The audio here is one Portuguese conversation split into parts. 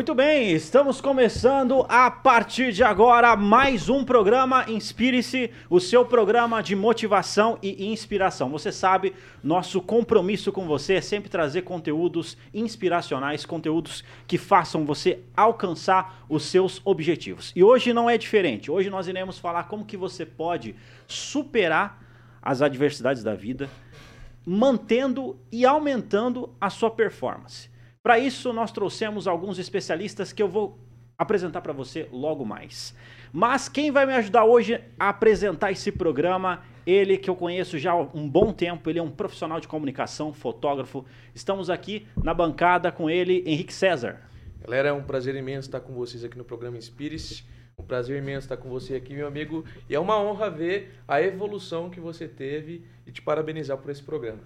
Muito bem, estamos começando a partir de agora mais um programa Inspire-se, o seu programa de motivação e inspiração. Você sabe, nosso compromisso com você é sempre trazer conteúdos inspiracionais, conteúdos que façam você alcançar os seus objetivos. E hoje não é diferente. Hoje nós iremos falar como que você pode superar as adversidades da vida, mantendo e aumentando a sua performance. Para isso, nós trouxemos alguns especialistas que eu vou apresentar para você logo mais. Mas quem vai me ajudar hoje a apresentar esse programa, ele que eu conheço já há um bom tempo, ele é um profissional de comunicação, fotógrafo. Estamos aqui na bancada com ele, Henrique César. Galera, é um prazer imenso estar com vocês aqui no programa Inspire-se. Um prazer imenso estar com você aqui, meu amigo. E é uma honra ver a evolução que você teve e te parabenizar por esse programa.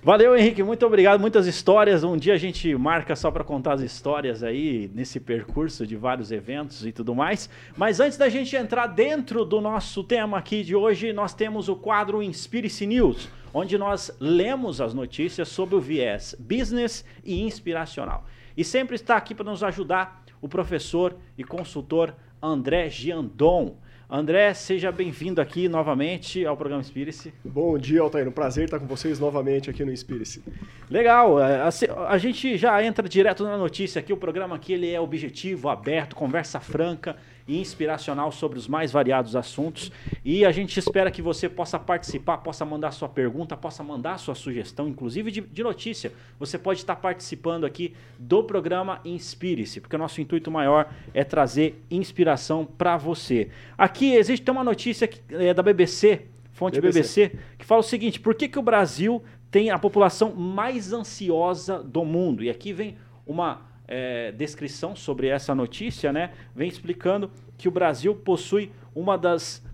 Valeu, Henrique, muito obrigado. Muitas histórias. Um dia a gente marca só para contar as histórias aí nesse percurso de vários eventos e tudo mais. Mas antes da gente entrar dentro do nosso tema aqui de hoje, nós temos o quadro Inspire-se News, onde nós lemos as notícias sobre o viés business e inspiracional. E sempre está aqui para nos ajudar o professor e consultor André Giandon. André, seja bem-vindo aqui novamente ao programa Inspire-se. Bom dia, Altair. Um prazer estar com vocês novamente aqui no Inspire-se. Legal. É, a, a, gente já entra direto na notícia aqui. O programa aqui ele é objetivo, aberto, conversa franca e inspiracional sobre os mais variados assuntos. E a gente espera que você possa participar, possa mandar sua pergunta, possa mandar sua sugestão, inclusive de, de notícia. Você pode estar participando aqui do programa Inspire-se, porque o nosso intuito maior é trazer inspiração para você. Aqui existe uma notícia que, é, da BBC, fonte BBC. BBC, que fala o seguinte: por que, que o Brasil tem a população mais ansiosa do mundo? E aqui vem uma é, descrição sobre essa notícia, né, vem explicando que o Brasil possui uma das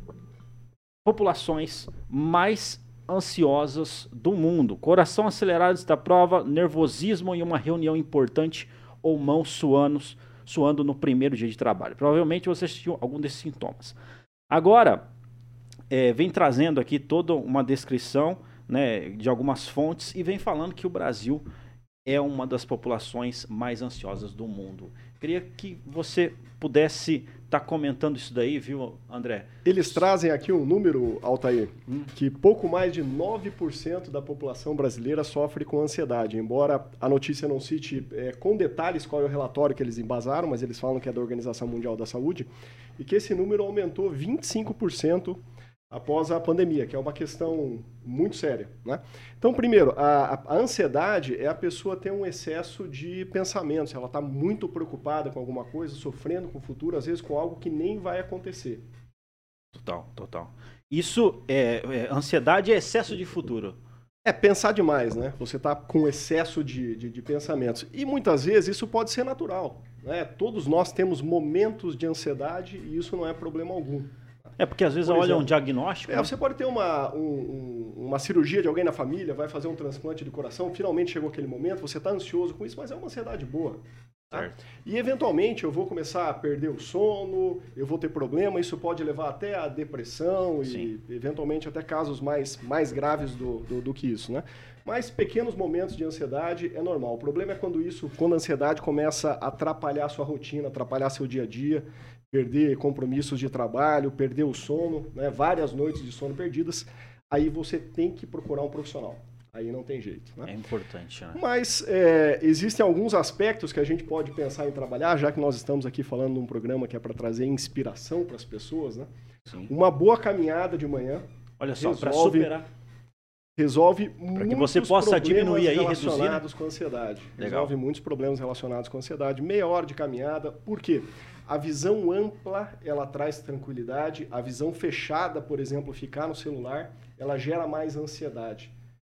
populações mais ansiosas do mundo. Coração acelerado está prova, nervosismo em uma reunião importante ou mãos suando, suando no primeiro dia de trabalho. Provavelmente você assistiu algum desses sintomas. Agora, é, vem trazendo aqui toda uma descrição né, de algumas fontes e vem falando que o Brasil é uma das populações mais ansiosas do mundo. Queria que você pudesse estar tá comentando isso daí, viu, André? Eles trazem aqui um número, Altair, hum. que pouco mais de 9% da população brasileira sofre com ansiedade. Embora a notícia não cite é, com detalhes qual é o relatório que eles embasaram, mas eles falam que é da Organização Mundial da Saúde, e que esse número aumentou 25% após a pandemia, que é uma questão muito séria. Né? Então, primeiro, a, a, ansiedade é a pessoa ter um excesso de pensamentos. Ela está muito preocupada com alguma coisa, sofrendo com o futuro, às vezes com algo que nem vai acontecer. Total, total. Isso é, é ansiedade é excesso de futuro. É pensar demais, né? Você está com excesso de, de, de, pensamentos. E muitas vezes isso pode ser natural. Né? Todos nós temos momentos de ansiedade e isso não é problema algum. É porque às vezes Por olha exemplo, um diagnóstico. É, né? Você pode ter uma, um, uma cirurgia de alguém na família, vai fazer um transplante de coração, finalmente chegou aquele momento, você está ansioso com isso, mas é uma ansiedade boa. Tá? E eventualmente eu vou começar a perder o sono, eu vou ter problema, isso pode levar até a depressão Sim. e eventualmente até casos mais, mais graves do, do, do que isso, né? Mas pequenos momentos de ansiedade é normal. O problema é quando isso, quando a ansiedade começa a atrapalhar a sua rotina, atrapalhar seu dia a dia perder compromissos de trabalho, perder o sono, né, várias noites de sono perdidas, aí você tem que procurar um profissional. Aí não tem jeito. Né? É importante. Né? Mas é, existem alguns aspectos que a gente pode pensar em trabalhar, já que nós estamos aqui falando de um programa que é para trazer inspiração para as pessoas. Né? Sim. Uma boa caminhada de manhã. Olha só, para superar. Resolve para que você possa diminuir aí relacionados reduzir. com ansiedade. Legal. Resolve muitos problemas relacionados com ansiedade. Meia hora de caminhada. Por quê? A visão ampla, ela traz tranquilidade. A visão fechada, por exemplo, ficar no celular, ela gera mais ansiedade.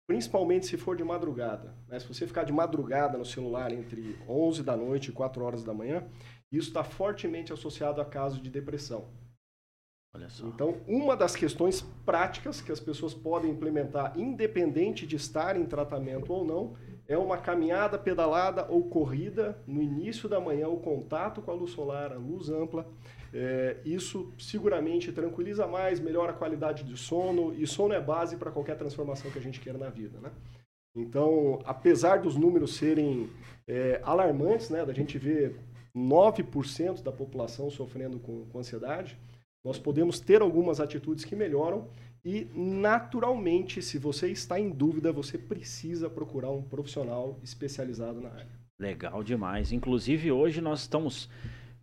Principalmente se for de madrugada. Né? Se você ficar de madrugada no celular entre 11 da noite e 4 horas da manhã, isso está fortemente associado a casos de depressão. Então, uma das questões práticas que as pessoas podem implementar, independente de estar em tratamento ou não, é uma caminhada pedalada ou corrida no início da manhã, o contato com a luz solar, a luz ampla. É, isso seguramente tranquiliza mais, melhora a qualidade de sono, e sono é base para qualquer transformação que a gente queira na vida. Né? Então, apesar dos números serem é, alarmantes, né, da gente ver 9% da população sofrendo com, com ansiedade, nós podemos ter algumas atitudes que melhoram e, naturalmente, se você está em dúvida, você precisa procurar um profissional especializado na área. Legal demais. Inclusive, hoje nós estamos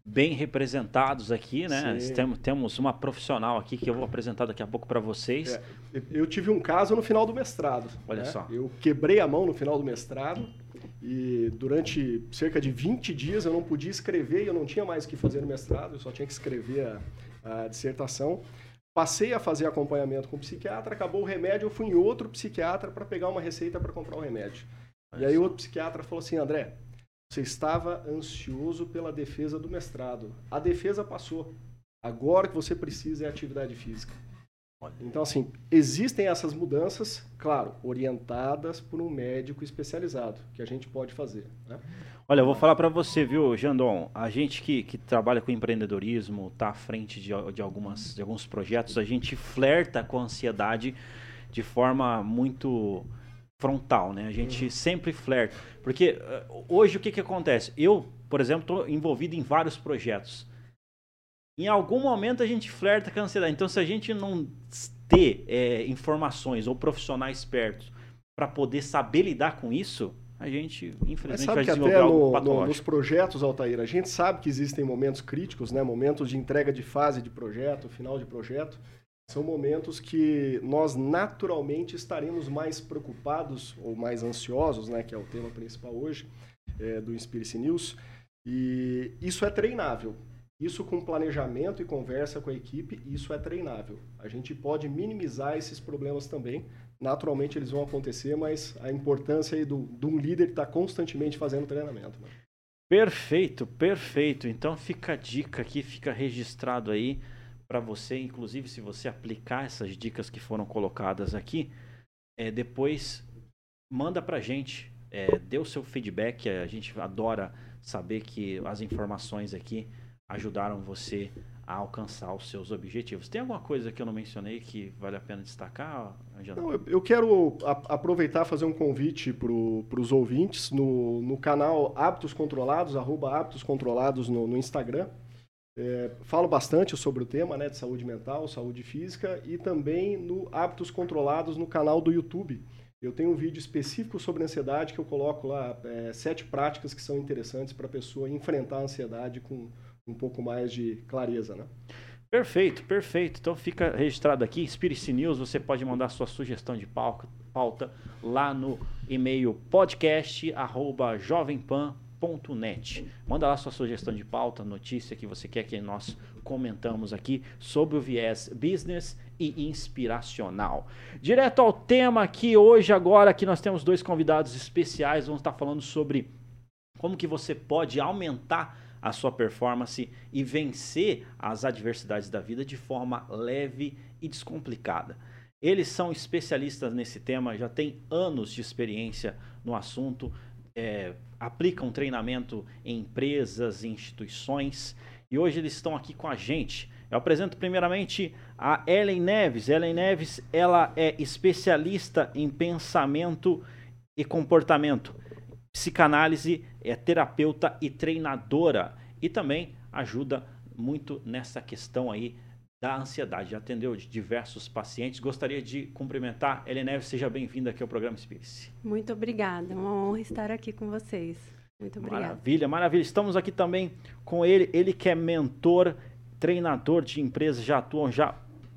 bem representados aqui, né? Temos, temos uma profissional aqui que eu vou apresentar daqui a pouco para vocês. É, eu tive um caso no final do mestrado. Olha né? só. Eu quebrei a mão no final do mestrado e durante cerca de 20 dias eu não podia escrever e eu não tinha mais o que fazer no mestrado, eu só tinha que escrever a, a dissertação. Passei a fazer acompanhamento com o psiquiatra, acabou o remédio, eu fui em outro psiquiatra para pegar uma receita para comprar o remédio. e aí o outro psiquiatra falou assim, André, você estava ansioso pela defesa do mestrado. A defesa passou. Agora que você precisa é atividade física. Então, assim, existem essas mudanças, claro, orientadas por um médico especializado, que a gente pode fazer. Né? Olha, eu vou falar para você, viu, Jandon? A gente que, que trabalha com empreendedorismo, está à frente de, de, algumas, de alguns projetos, a gente flerta com a ansiedade de forma muito frontal, né? A gente uhum. sempre flerta. Porque uh, hoje o que, que acontece? Eu, por exemplo, estou envolvido em vários projetos. Em algum momento a gente flerta com a ansiedade. Então, se a gente não ter é, informações ou profissionais espertos para poder saber lidar com isso, a gente, infelizmente, vai desenvolver algo patológico. No, nos projetos, Altair, a gente sabe que existem momentos críticos, né? momentos de entrega de fase de projeto, final de projeto, são momentos que nós naturalmente estaremos mais preocupados ou mais ansiosos, né, que é o tema principal hoje é, do Inspiracy News. E isso é treinável. Isso com planejamento e conversa com a equipe, isso é treinável. A gente pode minimizar esses problemas também. Naturalmente eles vão acontecer, mas a importância aí do, de um líder estar tá constantemente fazendo treinamento. Né? Perfeito, perfeito. Então fica a dica aqui, fica registrado aí para você, inclusive se você aplicar essas dicas que foram colocadas aqui, é, depois manda para gente, é, dê o seu feedback, a gente adora saber que as informações aqui ajudaram você a alcançar os seus objetivos. Tem alguma coisa que eu não mencionei que vale a pena destacar, Não, eu quero aproveitar fazer um convite para os ouvintes no, no canal Hábitos Controlados, arroba Hábitos Controlados no, no Instagram. É, falo bastante sobre o tema né, de saúde mental, saúde física e também no Hábitos Controlados no canal do YouTube. Eu tenho um vídeo específico sobre ansiedade que eu coloco lá é, sete práticas que são interessantes para a pessoa enfrentar a ansiedade com um pouco mais de clareza. Né? Perfeito, perfeito. Então fica registrado aqui, Spirit News, você pode mandar sua sugestão de pauta lá no e-mail podcast@jovempan net. Manda lá sua sugestão de pauta, notícia que você quer que nós comentamos aqui sobre o viés business e inspiracional. Direto ao tema aqui hoje agora que nós temos dois convidados especiais, vamos estar falando sobre como que você pode aumentar a sua performance e vencer as adversidades da vida de forma leve e descomplicada. Eles são especialistas nesse tema, já têm anos de experiência no assunto, é, aplicam treinamento em empresas, instituições. E hoje eles estão aqui com a gente. Eu apresento primeiramente a Ellen Neves. Ellen Neves, ela é especialista em pensamento e comportamento, psicanálise, é terapeuta e treinadora e também ajuda muito nessa questão aí da ansiedade. Já atendeu diversos pacientes. Gostaria de cumprimentar. Helena seja bem-vinda aqui ao programa Espírito. Muito obrigada. É uma honra estar aqui com vocês. Muito obrigada. Maravilha, maravilha. Estamos aqui também com ele, ele que é mentor, treinador de empresas, já atuam já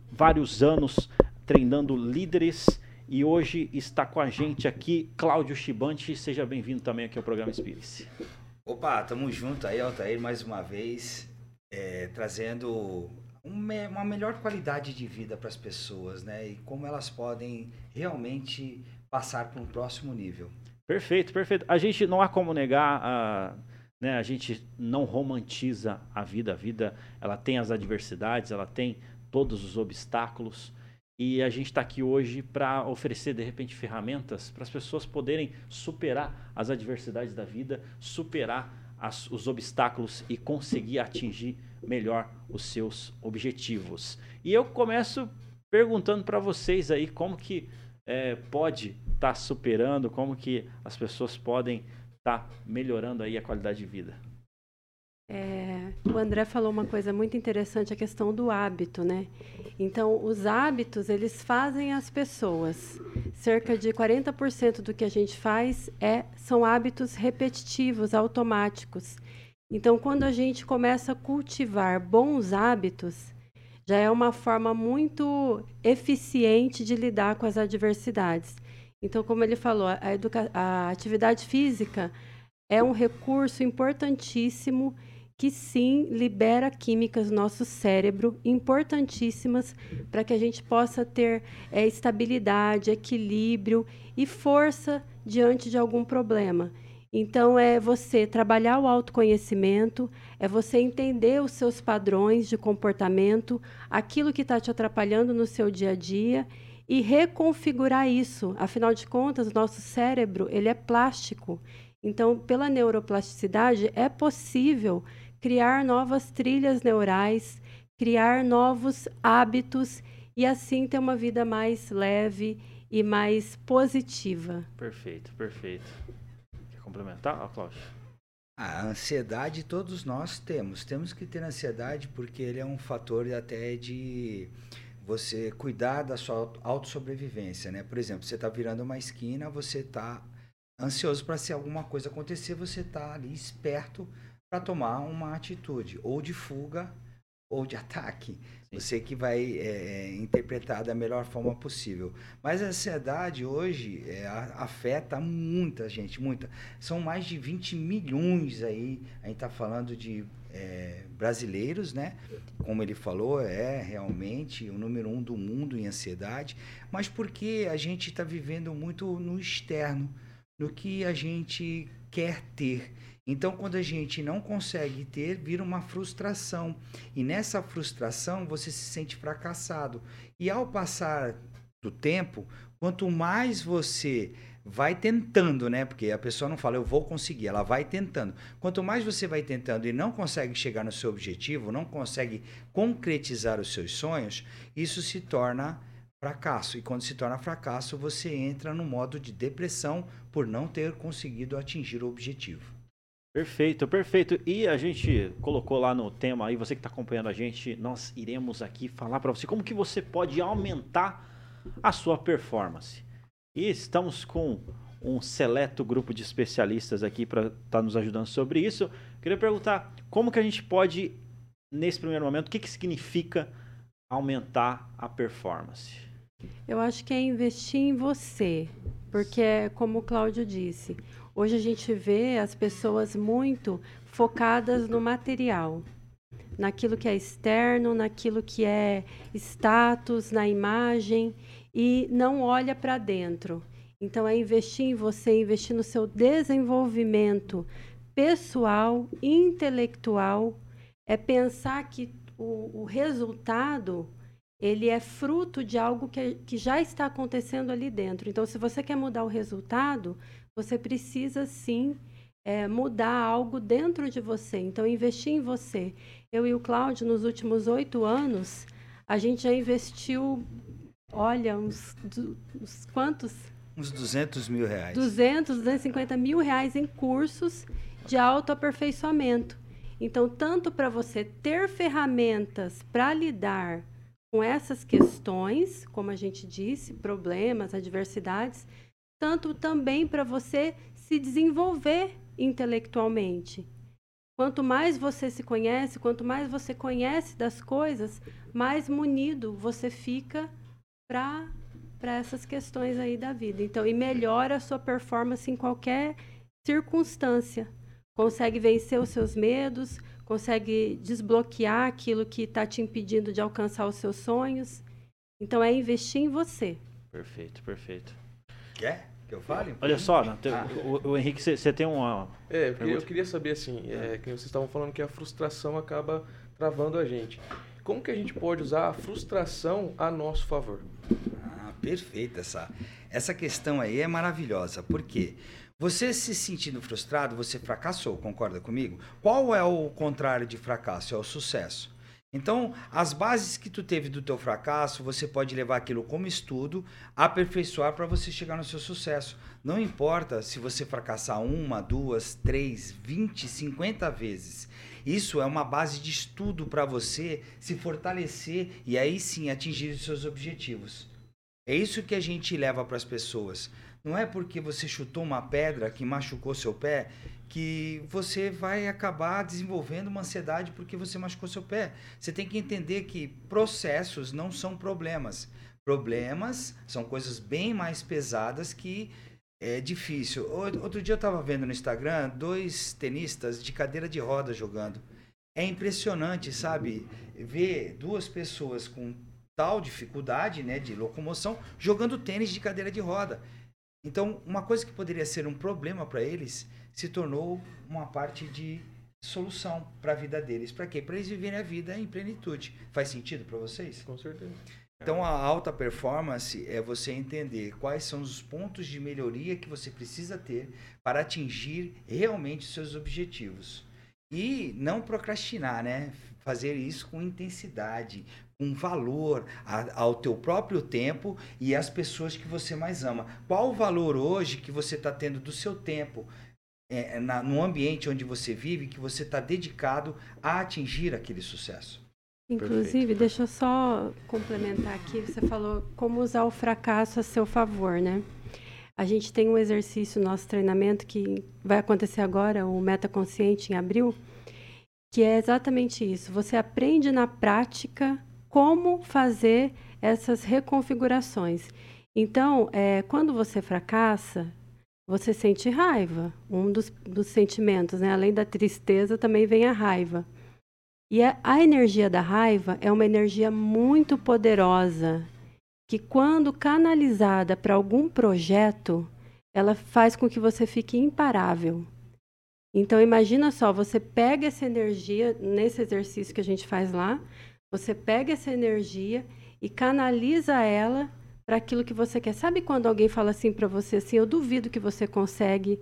vários anos treinando líderes e hoje está com a gente aqui Cláudio Chibante. Seja bem-vindo também aqui ao programa Espírito. Opa, tamo junto aí, Altair, mais uma vez, é, trazendo uma melhor qualidade de vida para as pessoas, né? E como elas podem realmente passar para um próximo nível. Perfeito, perfeito. A gente não há como negar, a, né? A gente não romantiza a vida. A vida, ela tem as adversidades, ela tem todos os obstáculos. E a gente está aqui hoje para oferecer, de repente, ferramentas para as pessoas poderem superar as adversidades da vida, superar as, os obstáculos e conseguir atingir melhor os seus objetivos. E eu começo perguntando para vocês aí como que é, pode estar tá superando, como que as pessoas podem estar tá melhorando aí a qualidade de vida. É, o André falou uma coisa muito interessante, a questão do hábito, né? Então, os hábitos, eles fazem as pessoas. Cerca de 40% do que a gente faz é, são hábitos repetitivos, automáticos. Então, quando a gente começa a cultivar bons hábitos, já é uma forma muito eficiente de lidar com as adversidades. Então, como ele falou, a, a atividade física é um recurso importantíssimo que sim libera químicas no nosso cérebro importantíssimas para que a gente possa ter é, estabilidade, equilíbrio e força diante de algum problema. Então, é você trabalhar o autoconhecimento, é você entender os seus padrões de comportamento, aquilo que está te atrapalhando no seu dia a dia e reconfigurar isso. Afinal de contas, nosso cérebro ele é plástico. Então, pela neuroplasticidade, é possível criar novas trilhas neurais, criar novos hábitos e assim ter uma vida mais leve e mais positiva. Perfeito, perfeito. Quer complementar, Cláudio? A ansiedade todos nós temos. Temos que ter ansiedade porque ele é um fator até de você cuidar da sua autossobrevivência, né? Por exemplo, você está virando uma esquina, você está ansioso para se alguma coisa acontecer, você está ali esperto para tomar uma atitude, ou de fuga ou de ataque. Sim. Você que vai é, é, interpretar da melhor forma possível. Mas a ansiedade hoje é, afeta muita gente, muita. São mais de 20 milhões aí, a gente está falando de é, brasileiros, né? Como ele falou, é realmente o número um do mundo em ansiedade, mas porque a gente está vivendo muito no externo, no que a gente quer ter. Então, quando a gente não consegue ter, vira uma frustração. E nessa frustração, você se sente fracassado. E ao passar do tempo, quanto mais você vai tentando, né? Porque a pessoa não fala, eu vou conseguir, ela vai tentando. Quanto mais você vai tentando e não consegue chegar no seu objetivo, não consegue concretizar os seus sonhos, isso se torna fracasso. E quando se torna fracasso, você entra no modo de depressão por não ter conseguido atingir o objetivo. Perfeito, perfeito. E a gente colocou lá no tema aí, você que está acompanhando a gente, nós iremos aqui falar para você como que você pode aumentar a sua performance. E estamos com um seleto grupo de especialistas aqui para estar tá nos ajudando sobre isso. Queria perguntar como que a gente pode, nesse primeiro momento, o que, que significa aumentar a performance? Eu acho que é investir em você, porque, como o Cláudio disse, Hoje a gente vê as pessoas muito focadas no material, naquilo que é externo, naquilo que é status, na imagem e não olha para dentro. Então é investir em você, investir no seu desenvolvimento pessoal, intelectual, é pensar que o, o resultado ele é fruto de algo que, que já está acontecendo ali dentro. Então, se você quer mudar o resultado, você precisa sim é, mudar algo dentro de você. Então, investir em você. Eu e o Cláudio, nos últimos oito anos, a gente já investiu, olha, uns, uns quantos? Uns 200 mil reais. 200, 250 mil reais em cursos de autoaperfeiçoamento. Então, tanto para você ter ferramentas para lidar com essas questões, como a gente disse, problemas, adversidades, tanto também para você se desenvolver intelectualmente. Quanto mais você se conhece, quanto mais você conhece das coisas, mais munido você fica para para essas questões aí da vida. Então, e melhora a sua performance em qualquer circunstância. Consegue vencer os seus medos, consegue desbloquear aquilo que está te impedindo de alcançar os seus sonhos. Então, é investir em você. Perfeito, perfeito. Quer que eu fale? Olha só, ah. o, o, Henrique, você tem uma. É, eu, eu queria saber assim, é, que vocês estavam falando que a frustração acaba travando a gente. Como que a gente pode usar a frustração a nosso favor? Ah, perfeito essa. Essa questão aí é maravilhosa. Por quê? Você se sentindo frustrado, você fracassou, concorda comigo? Qual é o contrário de fracasso? É o sucesso. Então, as bases que tu teve do teu fracasso, você pode levar aquilo como estudo, aperfeiçoar para você chegar no seu sucesso. Não importa se você fracassar uma, duas, três, vinte, cinquenta vezes. Isso é uma base de estudo para você se fortalecer e aí sim atingir os seus objetivos. É isso que a gente leva para as pessoas. Não é porque você chutou uma pedra que machucou seu pé que você vai acabar desenvolvendo uma ansiedade porque você machucou seu pé. Você tem que entender que processos não são problemas. Problemas são coisas bem mais pesadas que é difícil. Outro dia eu estava vendo no Instagram dois tenistas de cadeira de roda jogando. É impressionante, sabe? Ver duas pessoas com tal dificuldade né, de locomoção jogando tênis de cadeira de roda. Então, uma coisa que poderia ser um problema para eles se tornou uma parte de solução para a vida deles. Para quê? Para eles viverem a vida em plenitude. Faz sentido para vocês? Com certeza. Então, a alta performance é você entender quais são os pontos de melhoria que você precisa ter para atingir realmente os seus objetivos. E não procrastinar, né? Fazer isso com intensidade, com valor ao teu próprio tempo e às pessoas que você mais ama. Qual o valor hoje que você está tendo do seu tempo? É, na, no ambiente onde você vive que você está dedicado a atingir aquele sucesso. Inclusive, Perfeito. deixa eu só complementar aqui. Você falou como usar o fracasso a seu favor, né? A gente tem um exercício no nosso treinamento que vai acontecer agora, o Meta Consciente, em abril, que é exatamente isso. Você aprende na prática como fazer essas reconfigurações. Então, é, quando você fracassa, você sente raiva. Um dos, dos sentimentos, né? além da tristeza, também vem a raiva. E a, a energia da raiva é uma energia muito poderosa, que quando canalizada para algum projeto, ela faz com que você fique imparável. Então imagina só, você pega essa energia nesse exercício que a gente faz lá, você pega essa energia e canaliza ela para aquilo que você quer. Sabe quando alguém fala assim para você assim, eu duvido que você consegue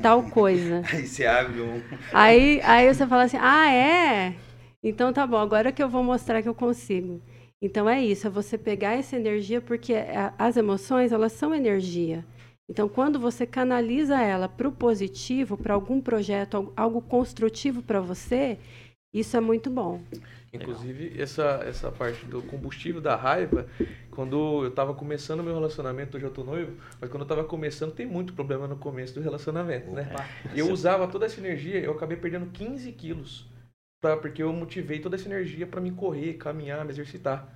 tal coisa. aí você abre um. Aí, aí você fala assim, ah, é? Então tá bom, agora que eu vou mostrar que eu consigo. Então é isso, é você pegar essa energia, porque as emoções, elas são energia. Então, quando você canaliza ela para o positivo, para algum projeto, algo construtivo para você, isso é muito bom. Inclusive, essa, essa parte do combustível da raiva, quando eu estava começando meu relacionamento, hoje eu tô noivo, mas quando eu estava começando, tem muito problema no começo do relacionamento, né? Opa. né? Eu usava toda essa energia, eu acabei perdendo 15 quilos, pra, porque eu motivei toda essa energia para me correr, caminhar, me exercitar.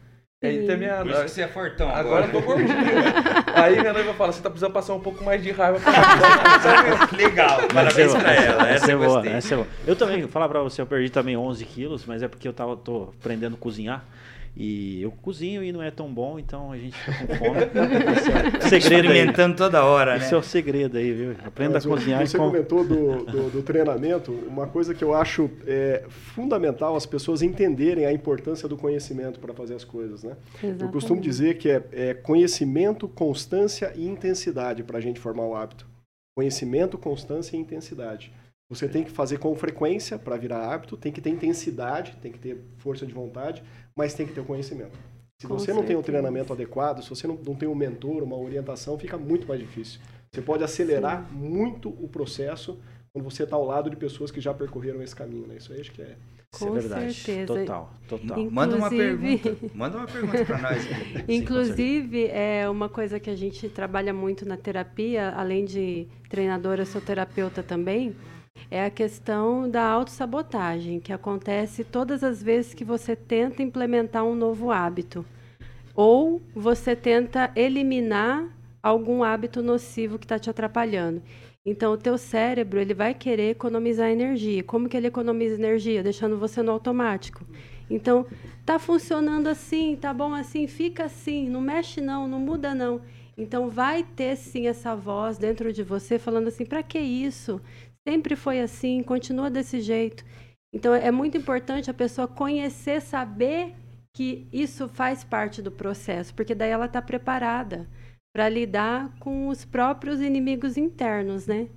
Aí minha... Por isso que você é fortão agora. Agora eu tô gordinho. aí minha noiva fala, você tá precisando passar um pouco mais de raiva pra Legal, parabéns pra ela. Essa, essa é boa, essa é boa. Eu também, vou falar pra você, eu perdi também 11 quilos, mas é porque eu tava, tô aprendendo a cozinhar. E eu cozinho e não é tão bom, então a gente fica com fome. Esse é o segredo Experimentando aí. toda hora, Esse né? é o segredo aí, viu? Aprenda Mas, a cozinhar. Você com... comentou do, do, do, treinamento, uma coisa que eu acho é, fundamental as pessoas entenderem a importância do conhecimento para fazer as coisas, né? Exatamente. Eu costumo dizer que é, é conhecimento, constância e intensidade para a gente formar o hábito. Conhecimento, constância e intensidade. Você tem que fazer com frequência para virar hábito, tem que ter intensidade, tem que ter força de vontade, mas tem que ter o conhecimento. Se com você certeza. não tem um treinamento adequado, se você não, não tem um mentor, uma orientação, fica muito mais difícil. Você pode acelerar Sim. muito o processo quando você está ao lado de pessoas que já percorreram esse caminho, né? Isso aí acho que é. Com é verdade. certeza. Total, total. Inclusive... Manda uma pergunta. Manda uma pergunta para nós. Inclusive, é uma coisa que a gente trabalha muito na terapia, além de treinadora, sou terapeuta também é a questão da autossabotagem, que acontece todas as vezes que você tenta implementar um novo hábito. Ou você tenta eliminar algum hábito nocivo que está te atrapalhando. Então, o teu cérebro ele vai querer economizar energia. Como que ele economiza energia? Deixando você no automático. Então, tá funcionando assim, tá bom assim, fica assim, não mexe não, não muda não. Então, vai ter sim essa voz dentro de você falando assim: para que isso? Sempre foi assim, continua desse jeito. Então é muito importante a pessoa conhecer, saber que isso faz parte do processo, porque daí ela está preparada para lidar com os próprios inimigos internos, né?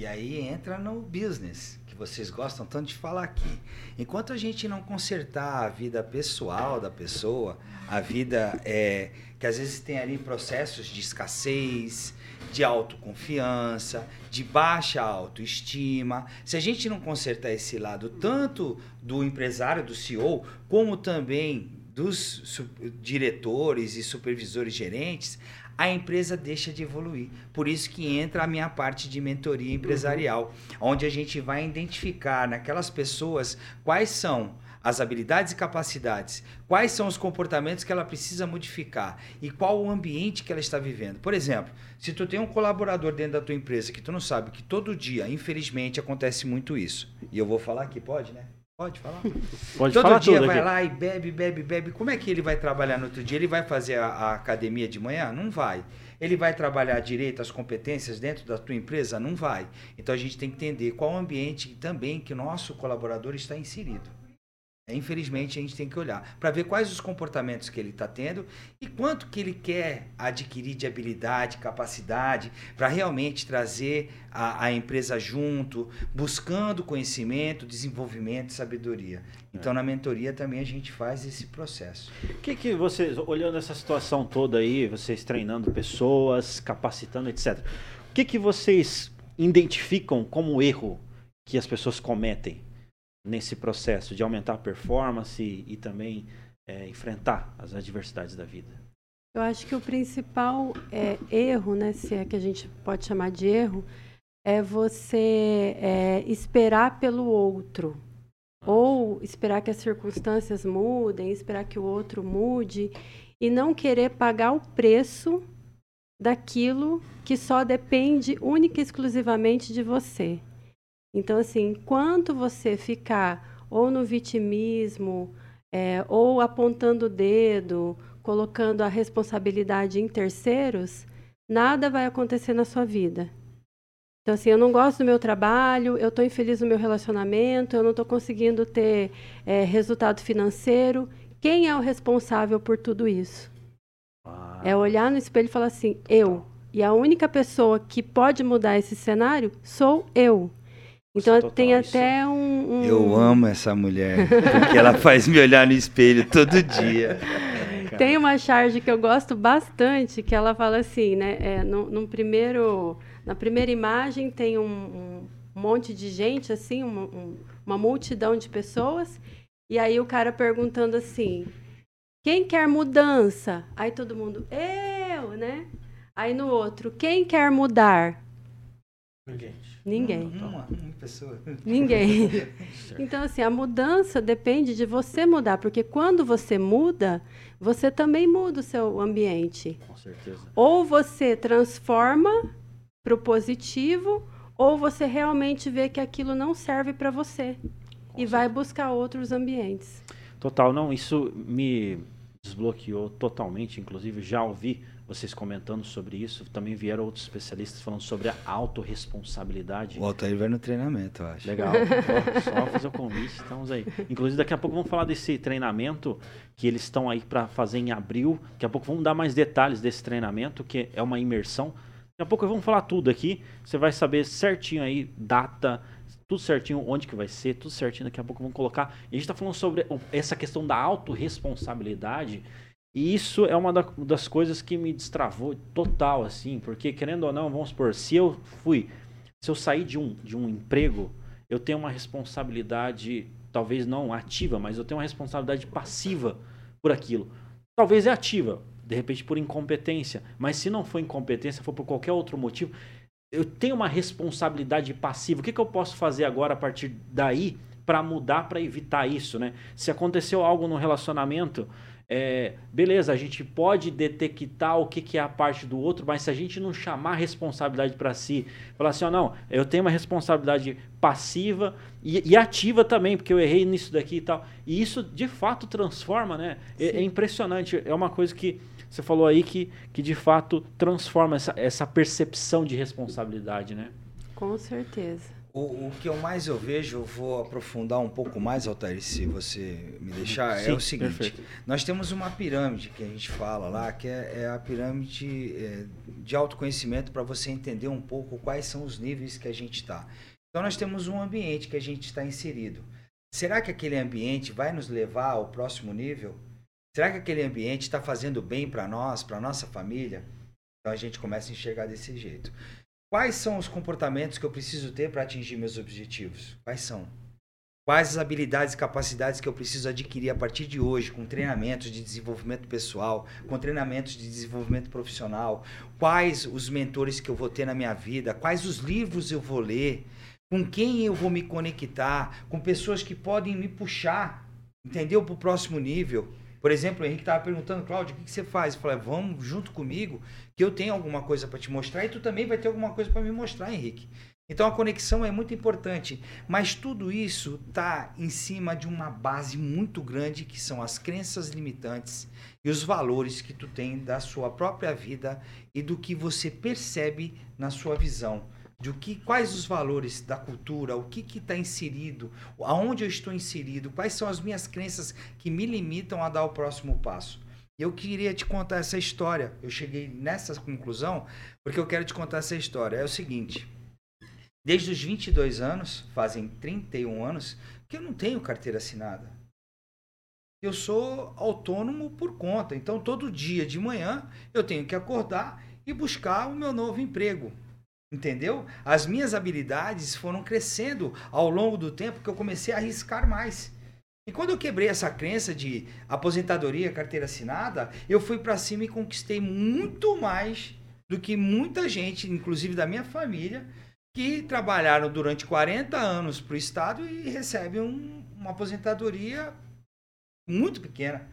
E aí entra no business, vocês gostam tanto de falar aqui. Enquanto a gente não consertar a vida pessoal da pessoa, a vida é, que às vezes tem ali processos de escassez, de autoconfiança, de baixa autoestima. Se a gente não consertar esse lado, tanto do empresário, do CEO, como também dos diretores e supervisores gerentes, a empresa deixa de evoluir. Por isso que entra a minha parte de mentoria empresarial, uhum. onde a gente vai identificar naquelas pessoas quais são as habilidades e capacidades, quais são os comportamentos que ela precisa modificar e qual o ambiente que ela está vivendo. Por exemplo, se tu tem um colaborador dentro da tua empresa que tu não sabe que todo dia, infelizmente, acontece muito isso. E eu vou falar aqui, pode, né? Pode falar? Pode Todo falar dia vai aqui. lá e bebe, bebe, bebe. Como é que ele vai trabalhar no outro dia? Ele vai fazer a, a, academia de manhã? Não vai. Ele vai trabalhar direito as competências dentro da tua empresa? Não vai. Então a gente tem que entender qual o ambiente também que o nosso colaborador está inserido. É, infelizmente, a gente tem que olhar para ver quais os comportamentos que ele está tendo e quanto que ele quer adquirir de habilidade, capacidade para realmente trazer a, a, empresa junto, buscando conhecimento, desenvolvimento, sabedoria. Então, é. na mentoria também a gente faz esse processo. O que, que vocês, olhando essa situação toda aí, vocês treinando pessoas, capacitando, etc. O que, que vocês identificam como erro que as pessoas cometem? Nesse processo de aumentar a performance e, também é, enfrentar as adversidades da vida? Eu acho que o principal é, erro, né, se é que a gente pode chamar de erro, é você é, esperar pelo outro. Ou esperar que as circunstâncias mudem, esperar que o outro mude e não querer pagar o preço daquilo que só depende única e exclusivamente de você. Então, assim, enquanto você ficar ou no vitimismo, é, ou apontando o dedo, colocando a responsabilidade em terceiros, nada vai acontecer na sua vida. Então, assim, eu não gosto do meu trabalho, eu estou infeliz no meu relacionamento, eu não estou conseguindo ter é, resultado financeiro. Quem é o responsável por tudo isso? Ah. É olhar no espelho e falar assim: eu. E a única pessoa que pode mudar esse cenário sou eu. Então Total, tem até um, um, Eu amo essa mulher, porque ela faz me olhar no espelho todo dia. Tem uma charge que eu gosto bastante, que ela fala assim, né? É, no, no primeiro, na primeira imagem tem um, um monte de gente, assim, um, uma multidão de pessoas, e aí o cara perguntando assim, quem quer mudança? Aí todo mundo, eu, né? Aí no outro, quem quer mudar? Ninguém. Ninguém. Uma, uma pessoa. Ninguém. então, assim, a mudança depende de você mudar, porque quando você muda, você também muda o seu ambiente. Com certeza. Ou você transforma para o positivo, ou você realmente vê que aquilo não serve para você Com e certeza. vai buscar outros ambientes. Total, não, isso me desbloqueou totalmente, inclusive já ouvi vocês comentando sobre isso. Também vieram outros especialistas falando sobre a autorresponsabilidade. O Altair vai no treinamento, eu acho. Legal. só fazer o convite, estamos aí. Inclusive, daqui a pouco vamos falar desse treinamento que eles estão aí para fazer em abril. Daqui a pouco vamos dar mais detalhes desse treinamento, que é uma imersão. Daqui a pouco vamos falar tudo aqui. Você vai saber certinho aí, data, tudo certinho, onde que vai ser, tudo certinho. Daqui a pouco vamos colocar. E a gente está falando sobre essa questão da autorresponsabilidade. E isso é uma das coisas que me destravou total, assim, porque querendo ou não, vamos supor, se eu fui, se eu sair de um, de um emprego, eu tenho uma responsabilidade, talvez não ativa, mas eu tenho uma responsabilidade passiva por aquilo. Talvez é ativa, de repente por incompetência, mas se não for incompetência, for por qualquer outro motivo, eu tenho uma responsabilidade passiva. O que, que eu posso fazer agora a partir daí para mudar, para evitar isso, né? Se aconteceu algo no relacionamento, é, beleza, a gente pode detectar o que, que, é a parte do outro, mas se a gente não chamar a responsabilidade para si, falar assim, ó, não, eu tenho uma responsabilidade passiva e, e, ativa também, porque eu errei nisso daqui e tal. E isso de fato transforma, né? É, é, impressionante. É uma coisa que você falou aí que, que de fato transforma essa, essa percepção de responsabilidade, né? Com certeza. O, o, que eu mais eu vejo, eu vou aprofundar um pouco mais, Altair, se você me deixar, é Sim, é o seguinte. Perfeito. Nós temos uma pirâmide que a gente fala lá, que é, é a pirâmide é, de autoconhecimento para você entender um pouco quais são os níveis que a gente está. Então nós temos um ambiente que a gente está inserido. Será que aquele ambiente vai nos levar ao próximo nível? Será que aquele ambiente está fazendo bem para nós, para nossa família? Então a gente começa a enxergar desse jeito. Quais são os comportamentos que eu preciso ter para atingir meus objetivos? Quais são? Quais as habilidades e capacidades que eu preciso adquirir a partir de hoje, com treinamentos de desenvolvimento pessoal, com treinamentos de desenvolvimento profissional? Quais os mentores que eu vou ter na minha vida? Quais os livros eu vou ler? Com quem eu vou me conectar? Com pessoas que podem me puxar, entendeu? Para o próximo nível. Por exemplo, o Henrique estava perguntando, Cláudio, o que, que, você faz? Eu falei, vamos junto comigo, que eu tenho alguma coisa para te mostrar e tu também vai ter alguma coisa para me mostrar, Henrique. Então a conexão é muito importante, mas tudo isso está em cima de uma base muito grande que são as crenças limitantes e os valores que tu tem da sua própria vida e do que você percebe na sua visão de o que, quais os valores da cultura, o que está inserido, aonde eu estou inserido, quais são as minhas crenças que me limitam a dar o próximo passo. Eu queria te contar essa história. Eu cheguei nessa conclusão porque eu quero te contar essa história. É o seguinte: desde os 22 anos, fazem 31 anos, que eu não tenho carteira assinada. Eu sou autônomo por conta. Então, todo dia de manhã, eu tenho que acordar e buscar o meu novo emprego. Entendeu? As minhas habilidades foram crescendo ao longo do tempo que eu comecei a arriscar mais. E quando eu quebrei essa crença de aposentadoria, carteira assinada, eu fui para cima e conquistei muito mais do que muita gente, inclusive da minha família, que trabalharam durante 40 anos para o Estado e recebem um, uma aposentadoria muito pequena.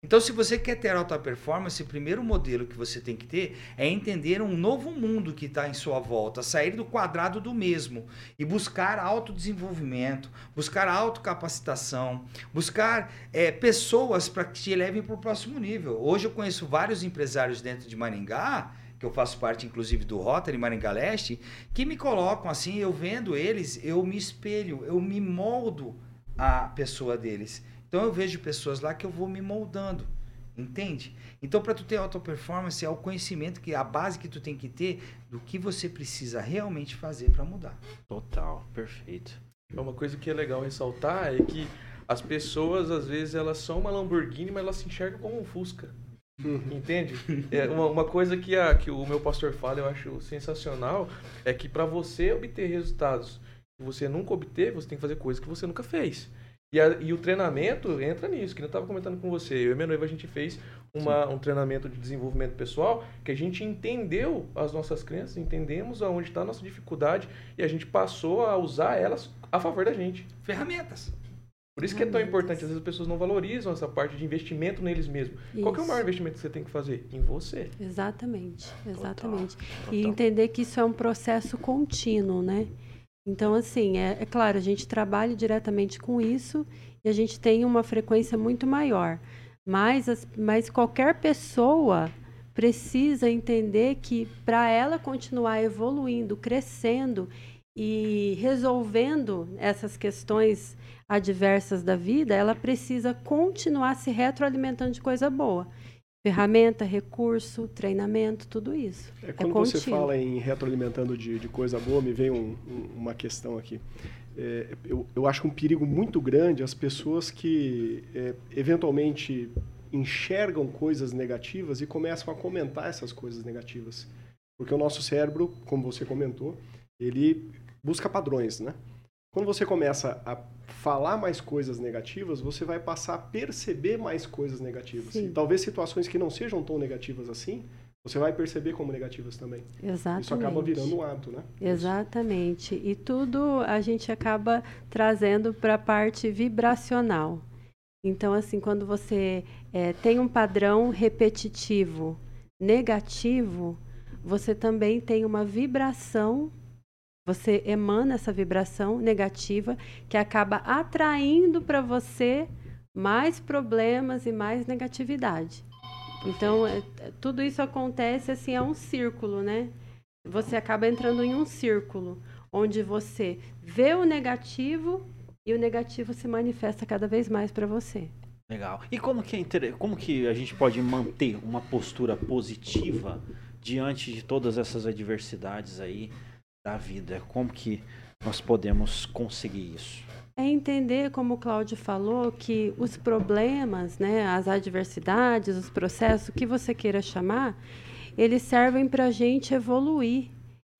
Então, se você quer ter alta performance, o primeiro modelo que você tem que ter é entender um novo mundo que está em sua volta, sair do quadrado do mesmo e buscar autodesenvolvimento, buscar autocapacitação, buscar é, pessoas para que te levem para o próximo nível. Hoje eu conheço vários empresários dentro de Maringá, que eu faço parte inclusive do Rotary Maringá Leste, que me colocam assim, eu vendo eles, eu me espelho, eu me moldo a pessoa deles. Então eu vejo pessoas lá que eu vou me moldando, entende? Então para tu ter alta performance é o conhecimento que a base que tu tem que ter do que você precisa realmente fazer para mudar. Total, perfeito. É uma coisa que é legal ressaltar é que as pessoas às vezes elas são uma Lamborghini, mas elas se enxergam como um Fusca. Entende? É uma, uma, coisa que, a, que o meu pastor fala, eu acho sensacional, é que para você obter resultados que você nunca obteve, você tem que fazer coisas que você nunca fez. E, a, e o treinamento entra nisso, que eu estava comentando com você. Eu e minha noiva, a gente fez uma, um treinamento de desenvolvimento pessoal que a gente entendeu as nossas crenças, entendemos aonde está a nossa dificuldade e a gente passou a usar elas a favor da gente. Ferramentas. Por isso que é tão importante, às vezes as pessoas não valorizam essa parte de investimento neles mesmos. Isso. Qual é o maior investimento que você tem que fazer? Em você. Exatamente, exatamente. Total, total. E entender que isso é um processo contínuo, né? Então, assim, é, é, claro, a gente trabalha diretamente com isso e a gente tem uma frequência muito maior. Mas, as, mas qualquer pessoa precisa entender que para ela continuar evoluindo, crescendo e resolvendo essas questões adversas da vida, ela precisa continuar se retroalimentando de coisa boa. Ferramenta, recurso, treinamento, tudo isso. É, quando é você fala em retroalimentando de, de coisa boa, me vem um, um, uma questão aqui. É, eu, eu acho um perigo muito grande as pessoas que é, eventualmente enxergam coisas negativas e começam a comentar essas coisas negativas. Porque o nosso cérebro, como você comentou, ele busca padrões, né? Quando você começa a falar mais coisas negativas, você vai passar a perceber mais coisas negativas. Sim. E talvez situações que não sejam tão negativas assim, você vai perceber como negativas também. Exatamente. Isso acaba virando um hábito, né? Exatamente. E tudo a gente acaba trazendo para a parte vibracional. Então, assim, quando você é, tem um padrão repetitivo negativo, você também tem uma vibração você emana essa vibração negativa que acaba atraindo para você mais problemas e mais negatividade. Então, é, é, tudo isso acontece assim, é um círculo, né? Você acaba entrando em um círculo onde você vê o negativo e o negativo se manifesta cada vez mais para você. Legal. E como que, é como que a gente pode manter uma postura positiva diante de todas essas adversidades aí? Da vida? Como que nós podemos conseguir isso? É entender, como o Cláudio falou, que os problemas, né, as adversidades, os processos, o que você queira chamar, eles servem para a gente evoluir.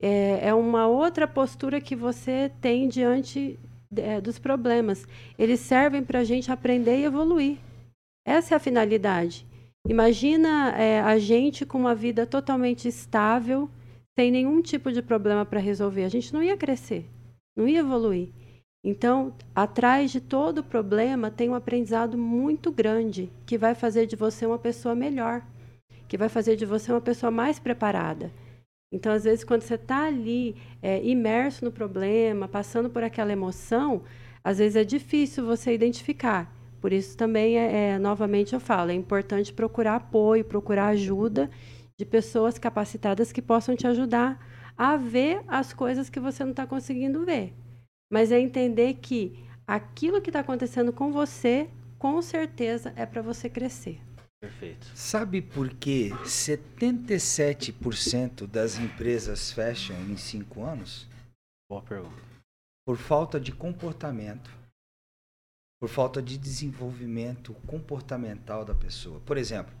É, é, uma outra postura que você tem diante é, dos problemas. Eles servem para a gente aprender e evoluir. Essa é a finalidade. Imagina é, a gente com uma vida totalmente estável, sem nenhum tipo de problema para resolver. A gente não ia crescer, não ia evoluir. Então, atrás de todo problema tem um aprendizado muito grande que vai fazer de você uma pessoa melhor, que vai fazer de você uma pessoa mais preparada. Então, às vezes, quando você está ali é, imerso no problema, passando por aquela emoção, às vezes é difícil você identificar. Por isso também é, é, novamente eu falo, é importante procurar apoio, procurar ajuda de pessoas capacitadas que possam te ajudar a ver as coisas que você não está conseguindo ver. Mas é entender que aquilo que está acontecendo com você, com certeza, é para você crescer. Perfeito. Sabe por que 77% das empresas fecham em cinco anos? Boa pergunta. Por falta de comportamento por falta de desenvolvimento comportamental da pessoa. Por exemplo,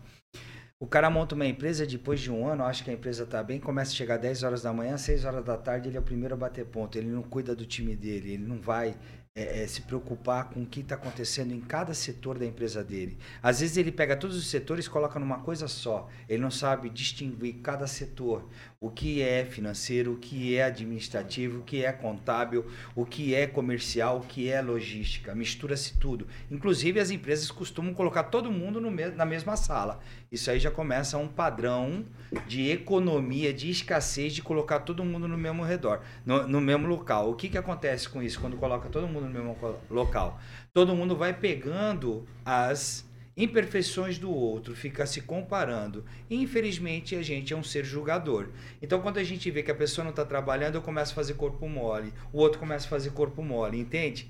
o cara monta uma empresa depois de um ano, acha que a empresa está bem, começa a chegar 10 horas da manhã, 6 horas da tarde, ele é o primeiro a bater ponto. Ele não cuida do time dele, ele não vai é, é, se preocupar com o que está acontecendo em cada setor da empresa dele. Às vezes ele pega todos os setores e coloca numa coisa só. Ele não sabe distinguir cada setor. O que é financeiro, o que é administrativo, o que é contábil, o que é comercial, o que é logística. Mistura-se tudo. Inclusive as empresas costumam colocar todo mundo me na mesma sala. Isso aí já começa um padrão de economia, de escassez, de colocar todo mundo no mesmo redor, no, no mesmo local. O que, que acontece com isso quando coloca todo mundo no mesmo local? Todo mundo vai pegando as imperfeições do outro, fica se comparando. Infelizmente, a gente é um ser julgador. Então, quando a gente vê que a pessoa não está trabalhando, eu começo a fazer corpo mole, o outro começa a fazer corpo mole, entende?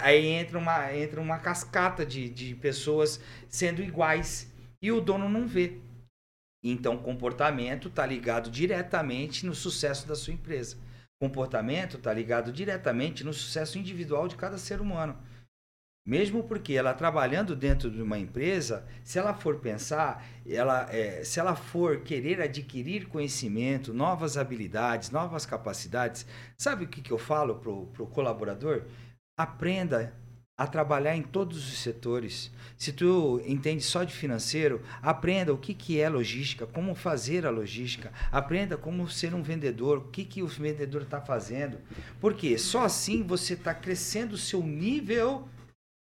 Aí entra uma, entra uma cascata de, de pessoas sendo iguais e o dono não vê. Então, comportamento está ligado diretamente no sucesso da sua empresa. Comportamento está ligado diretamente no sucesso individual de cada ser humano. Mesmo porque ela trabalhando dentro de uma empresa, se ela for pensar, ela, é, se ela for querer adquirir conhecimento, novas habilidades, novas capacidades, sabe o que, que eu falo para o colaborador? Aprenda a trabalhar em todos os setores. Se tu entende só de financeiro, aprenda o que, que é logística, como fazer a logística, aprenda como ser um vendedor, o que, que o vendedor está fazendo. Porque só assim você está crescendo o seu nível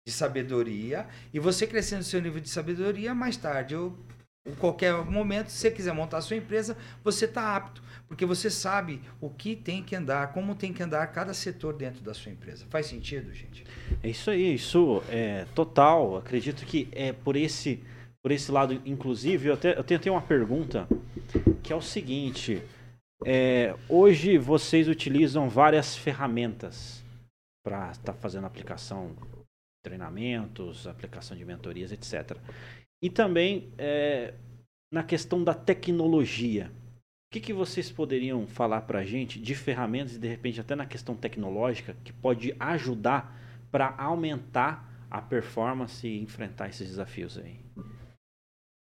de sabedoria e você crescendo o seu nível de sabedoria, mais tarde, ou em qualquer momento, se você quiser montar a sua empresa, você está apto porque você sabe o que tem que andar, como tem que andar cada setor dentro da sua empresa. Faz sentido, gente? É isso aí, isso é total. Acredito que é por esse, por esse lado, inclusive, eu, até, eu tenho uma pergunta que é o seguinte: é, hoje vocês utilizam várias ferramentas para estar tá fazendo aplicação treinamentos, aplicação de mentorias, etc. E também é, na questão da tecnologia. O que, que vocês poderiam falar para a gente de ferramentas e de repente até na questão tecnológica que pode ajudar para aumentar a performance e enfrentar esses desafios aí?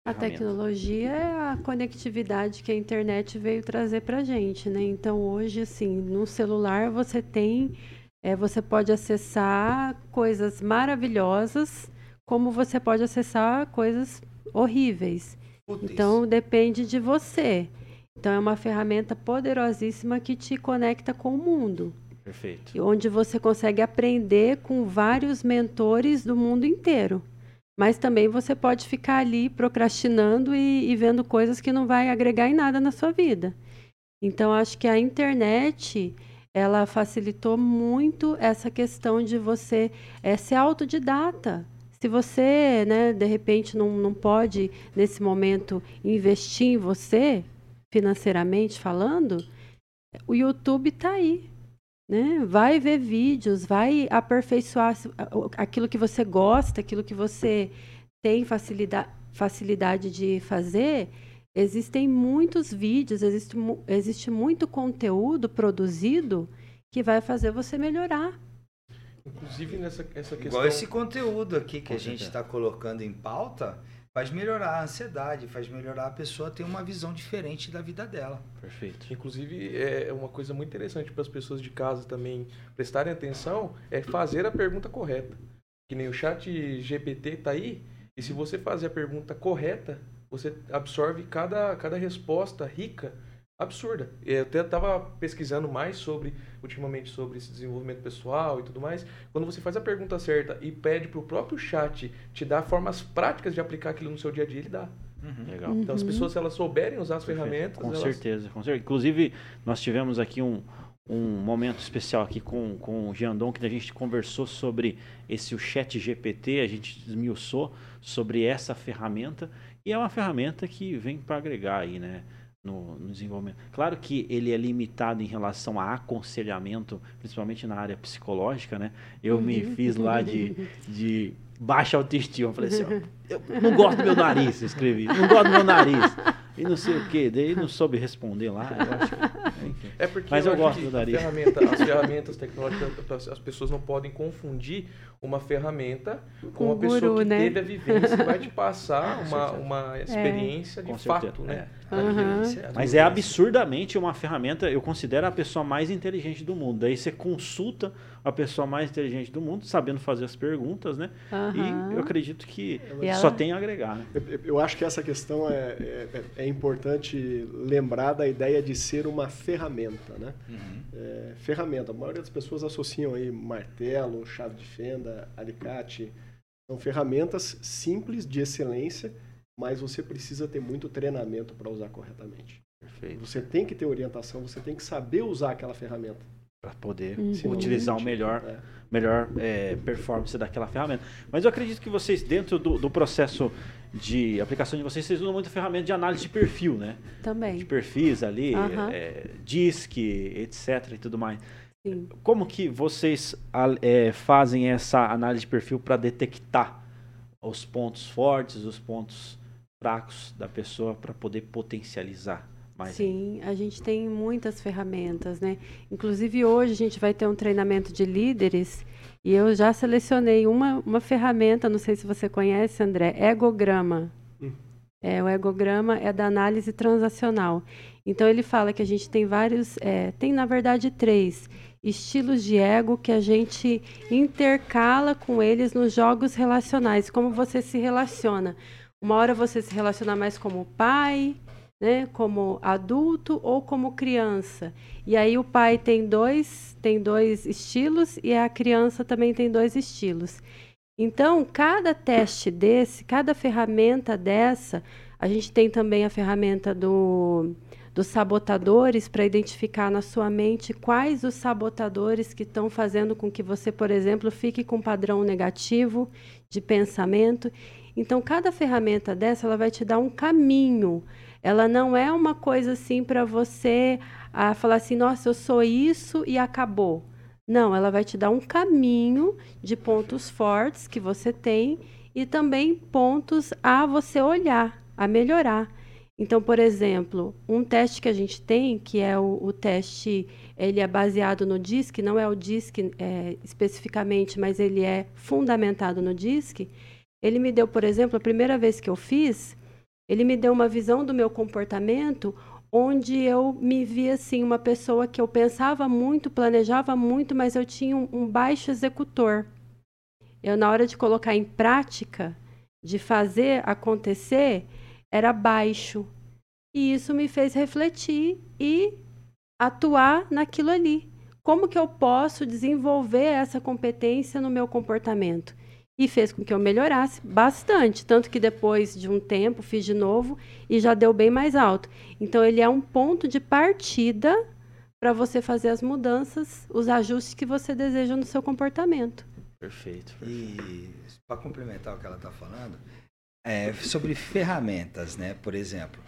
A tecnologia é a conectividade que a internet veio trazer para a gente, né? Então hoje, assim, no celular você tem, é, você pode acessar coisas maravilhosas, como você pode acessar coisas horríveis. Então depende de você. Então, é uma ferramenta poderosíssima que te conecta com o mundo. Perfeito. Onde você consegue aprender com vários mentores do mundo inteiro. Mas também você pode ficar ali procrastinando e, e vendo coisas que não vai agregar em nada na sua vida. Então, acho que a internet ela facilitou muito essa questão de você é, ser autodidata. Se você, né, de repente, não, não pode, nesse momento, investir em você, financeiramente falando, o YouTube está aí. Né? Vai ver vídeos, vai aperfeiçoar aquilo que você gosta, aquilo que você tem facilidade, facilidade de fazer. Existem muitos vídeos, existe, existe muito conteúdo produzido que vai fazer você melhorar. Inclusive nessa essa questão. Igual esse conteúdo aqui que a gente está colocando em pauta, faz melhorar a ansiedade, faz melhorar a pessoa ter uma visão diferente da vida dela. Perfeito. Inclusive, é uma coisa muito interessante para as pessoas de casa também prestarem atenção, é fazer a pergunta correta. Que nem o chat GPT está aí, e se você fazer a pergunta correta, você absorve cada, cada resposta rica absurda. Eu até estava pesquisando mais sobre, ultimamente, sobre esse desenvolvimento pessoal e tudo mais. Quando você faz a pergunta certa e pede para o próprio chat te dar formas práticas de aplicar aquilo no seu dia a dia, ele dá. Uhum. Legal. Uhum. Então, as pessoas, se elas souberem usar as Perfeito. ferramentas... Com elas... certeza, com certeza. Inclusive, nós tivemos aqui um, um momento especial aqui com, com o Giandon, que a gente conversou sobre esse o chat GPT, a gente desmiuçou sobre essa ferramenta, e é uma ferramenta que vem para agregar aí, né? No, no, desenvolvimento. Claro que ele é limitado em relação a aconselhamento, principalmente na área psicológica, né? Eu me fiz lá de, de baixa autoestima. Eu falei assim, ó, eu não gosto do meu nariz, eu escrevi. Não gosto do meu nariz. E não sei o que, daí não soube responder lá. Eu acho que, enfim. É porque Mas eu, acho gosto que do nariz. ferramenta- as ferramentas tecnológicas, as pessoas não podem confundir uma ferramenta com Com uma um pessoa guru, que né? teve a vivência e vai te passar uma, uma experiência de Com fato, certeza, né? é. É Mas é absurdamente uma ferramenta, eu considero a pessoa mais inteligente do mundo. Daí você consulta a pessoa mais inteligente do mundo, sabendo fazer as perguntas, né? Aham. E eu acredito que E só ela- tem a agregar, né? Eu, eu acho que essa questão é, é, é importante lembrar da ideia de ser uma ferramenta, né? Uhum. É, ferramenta. A maioria das pessoas associam aí martelo, chave de fenda, alicate. São ferramentas simples, de excelência, mas você precisa ter muito treinamento para usar corretamente. Perfeito. Você tem que ter orientação, você tem que saber usar aquela ferramenta. Para poder Uhum. utilizar o melhor, É. melhor é, performance daquela ferramenta. Mas eu acredito que vocês, dentro do, do processo de aplicação de vocês, vocês usam muito ferramenta de análise de perfil, né? De Também. perfis ali, Aham. é, DISC, etc. e tudo mais. Sim. Como que vocês é, fazem essa análise de perfil para detectar os pontos fortes, os pontos fracos da pessoa para poder potencializar mais? Sim, a gente tem muitas ferramentas, né? Inclusive hoje a gente vai ter um treinamento de líderes e eu já selecionei uma, uma ferramenta, não sei se você conhece, André, Egograma. Hum. É, o Egograma é da análise transacional. Então ele fala que a gente tem vários, é, tem na verdade três estilos de ego que a gente intercala com eles nos jogos relacionais, como você se relaciona. Uma hora você se relaciona mais como pai, né, como adulto ou como criança. E aí o pai tem dois, tem dois estilos e a criança também tem dois estilos. Então, cada teste desse, cada ferramenta dessa, a gente tem também a ferramenta do, dos sabotadores para identificar na sua mente quais os sabotadores que estão fazendo com que você, por exemplo, fique com um padrão negativo de pensamento. Então, cada ferramenta dessa, ela vai te dar um caminho. Ela não é uma coisa assim para você ah, falar assim, nossa, eu sou isso e acabou. Não, ela vai te dar um caminho de pontos fortes que você tem e também pontos a você olhar, a melhorar. Então, por exemplo, um teste que a gente tem, que é o, o teste, ele é baseado no DISC, não é o DISC é, especificamente, mas ele é fundamentado no DISC. Ele me deu, por exemplo, a primeira vez que eu fiz, ele me deu uma visão do meu comportamento onde eu me via assim uma pessoa que eu pensava muito, planejava muito, mas eu tinha um, um baixo executor. Eu na hora de colocar em prática, de fazer acontecer, era baixo. E isso me fez refletir e atuar naquilo ali. Como que eu posso desenvolver essa competência no meu comportamento? E fez com que eu melhorasse bastante, tanto que depois de um tempo fiz de novo e já deu bem mais alto. Então ele é um ponto de partida para você fazer as mudanças, os ajustes que você deseja no seu comportamento. Perfeito. perfeito. E para complementar o que ela está falando, é, sobre ferramentas, né? Por exemplo,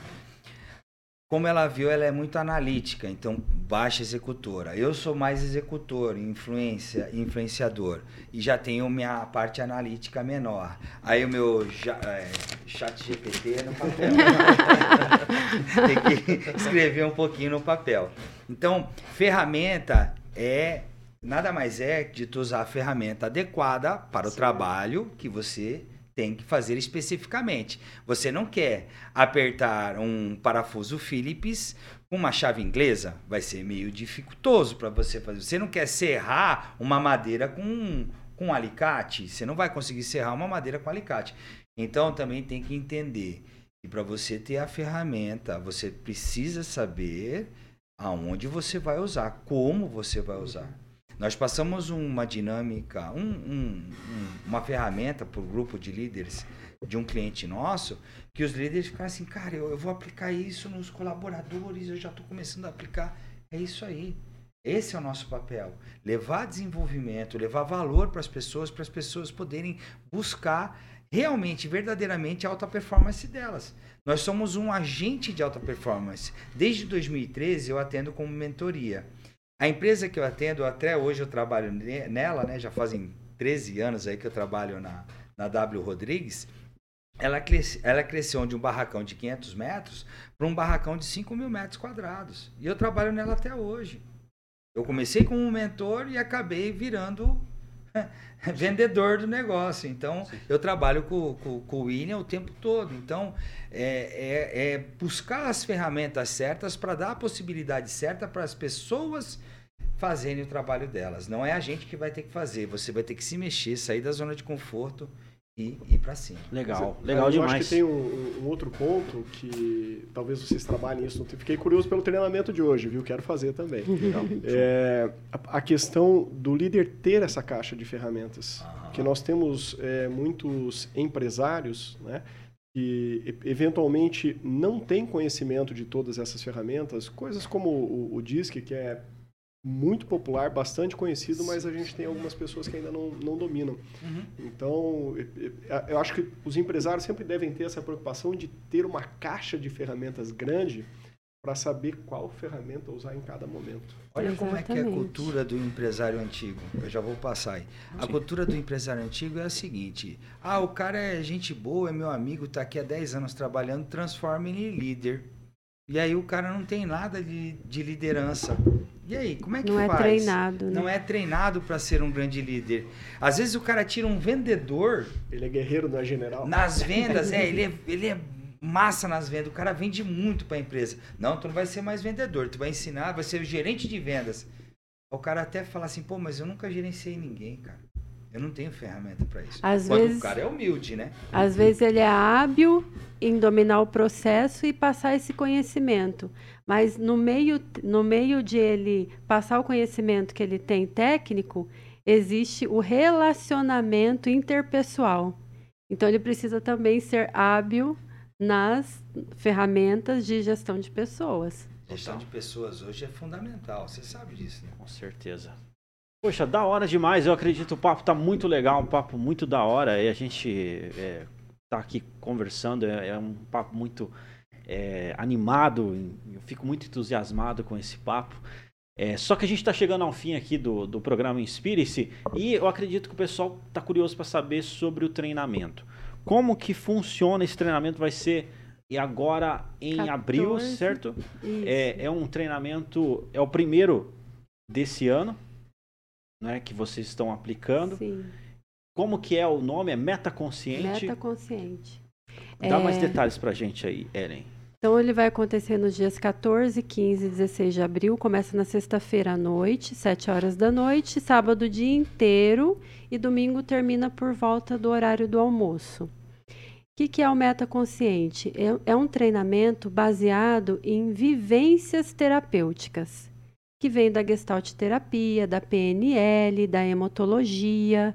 como ela viu, ela é muito analítica, então baixa executora. Eu sou mais executor, influência, influenciador e já tenho minha parte analítica menor. Aí o meu ja- é, chat GPT é no papel. Tem que escrever um pouquinho no papel. Então, ferramenta é nada mais é de tu usar a ferramenta adequada para o Sim. trabalho que você tem que fazer especificamente. Você não quer apertar um parafuso Phillips com uma chave inglesa, vai ser meio dificultoso para você fazer. Você não quer serrar uma madeira com com alicate, você não vai conseguir serrar uma madeira com alicate. Então também tem que entender que para você ter a ferramenta, você precisa saber aonde você vai usar, como você vai usar. Nós passamos uma dinâmica, um, um, uma ferramenta para o grupo de líderes de um cliente nosso, que os líderes ficaram assim, cara, eu, eu vou aplicar isso nos colaboradores, eu já estou começando a aplicar. É isso aí. Esse é o nosso papel. Levar desenvolvimento, levar valor para as pessoas, para as pessoas poderem buscar realmente, verdadeiramente a alta performance delas. Nós somos um agente de alta performance. Desde 2013 eu atendo como mentoria. A empresa que eu atendo, até hoje eu trabalho nela, né? Já fazem 13 anos aí que eu trabalho na, na W Rodrigues. Ela, cresce, ela cresceu de um barracão de 500 metros para um barracão de 5 mil metros quadrados. E eu trabalho nela até hoje. Eu comecei como um mentor e acabei virando vendedor do negócio. Então, Sim. eu trabalho com, com, com, o William o tempo todo. Então, é, é, é buscar as ferramentas certas para dar a possibilidade certa para as pessoas fazerem o trabalho delas. Não é a gente que vai ter que fazer. Você vai ter que se mexer, sair da zona de conforto e ir para cima. Legal, é, legal eu demais. Eu acho que tem um, um, outro ponto que talvez vocês trabalhem isso. Fiquei curioso pelo treinamento de hoje, viu? Quero fazer também. é, a, a, questão do líder ter essa caixa de ferramentas. Aham. Que nós temos é, muitos empresários, né? que eventualmente não têm conhecimento de todas essas ferramentas, coisas como o, o DISC, que é muito popular, bastante conhecido, mas a gente tem algumas pessoas que ainda não, não dominam. Uhum. Então, eu acho que os empresários sempre devem ter essa preocupação de ter uma caixa de ferramentas grande para saber qual ferramenta usar em cada momento. Olha Exatamente. como é que é a cultura do empresário antigo. Eu já vou passar aí. A cultura do empresário antigo é a seguinte: ah, o cara é gente boa, é meu amigo, está aqui há 10 anos trabalhando, transforma ele em líder. E aí o cara não tem nada de, de liderança. E aí, como é que não é faz? Não é treinado, né? Não é treinado para ser um grande líder. Às vezes o cara tira um vendedor. Ele é guerreiro, não é general. Nas vendas, é, ele é, ele é massa nas vendas. O cara vende muito para a empresa. Não, tu não vai ser mais vendedor, tu vai ensinar, vai ser o gerente de vendas. O cara até fala assim, pô, mas eu nunca gerenciei ninguém, cara. Eu não tenho ferramenta para isso. Às Quando vezes, o cara é humilde, né? Às vezes ele é hábil em dominar o processo e passar esse conhecimento. Mas no meio, no meio de ele passar o conhecimento que ele tem técnico, existe o relacionamento interpessoal. Então ele precisa também ser hábil nas ferramentas de gestão de pessoas. Gestão de pessoas hoje é fundamental, você sabe disso, né? Com certeza. Poxa, da hora demais. Eu acredito o papo tá muito legal, um papo muito da hora. E a gente é, tá aqui conversando, é, é um papo muito é, animado. Eu fico muito entusiasmado com esse papo. É, só que a gente está chegando ao fim aqui do, do programa Inspire-se e eu acredito que o pessoal está curioso para saber sobre o treinamento. Como que funciona esse treinamento? Vai ser e agora em 14, abril, certo? É, é um treinamento, é o primeiro desse ano né, que vocês estão aplicando. Sim. Como que é o nome? É Metaconsciente? Metaconsciente. Dá é... mais detalhes pra gente aí, Ellen. Então, ele vai acontecer nos dias 14, 15 e 16 de abril. Começa na sexta-feira à noite, 7 horas da noite. Sábado o dia inteiro. E domingo termina por volta do horário do almoço. O que, que é o Metaconsciente? É, é um treinamento baseado em vivências terapêuticas que vem da Gestalt terapia, da PNL, da hemotologia.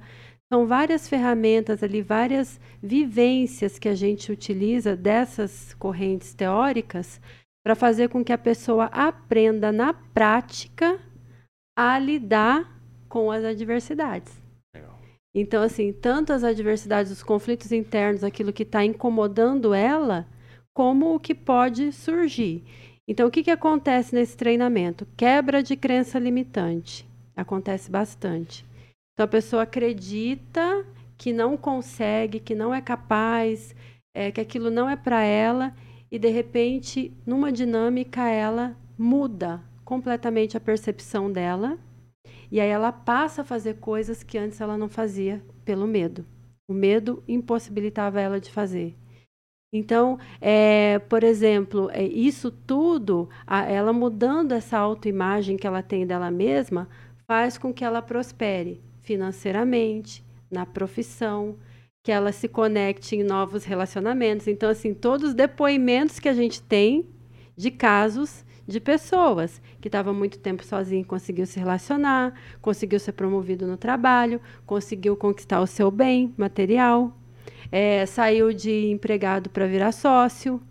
São várias ferramentas ali, várias vivências que a gente utiliza dessas correntes teóricas para fazer com que a pessoa aprenda na prática a lidar com as adversidades. Então, assim, tanto as adversidades, os conflitos internos, aquilo que está incomodando ela, como o que pode surgir. Então, o que, que acontece nesse treinamento? Quebra de crença limitante. Acontece bastante. Então, a pessoa acredita que não consegue, que não é capaz, é, que aquilo não é para ela, e de repente, numa dinâmica, ela muda completamente a percepção dela E aí ela passa a fazer coisas que antes ela não fazia pelo medo. O medo impossibilitava ela de fazer. Então, é, por exemplo, é, isso tudo, a, ela mudando essa autoimagem que ela tem dela mesma, faz com que ela prospere financeiramente, na profissão, que ela se conecte em novos relacionamentos. Então, assim, todos os depoimentos que a gente tem de casos de pessoas que estavam muito tempo sozinho, conseguiu se relacionar, conseguiu ser promovido no trabalho, conseguiu conquistar o seu bem material, é, saiu de empregado para virar sócio.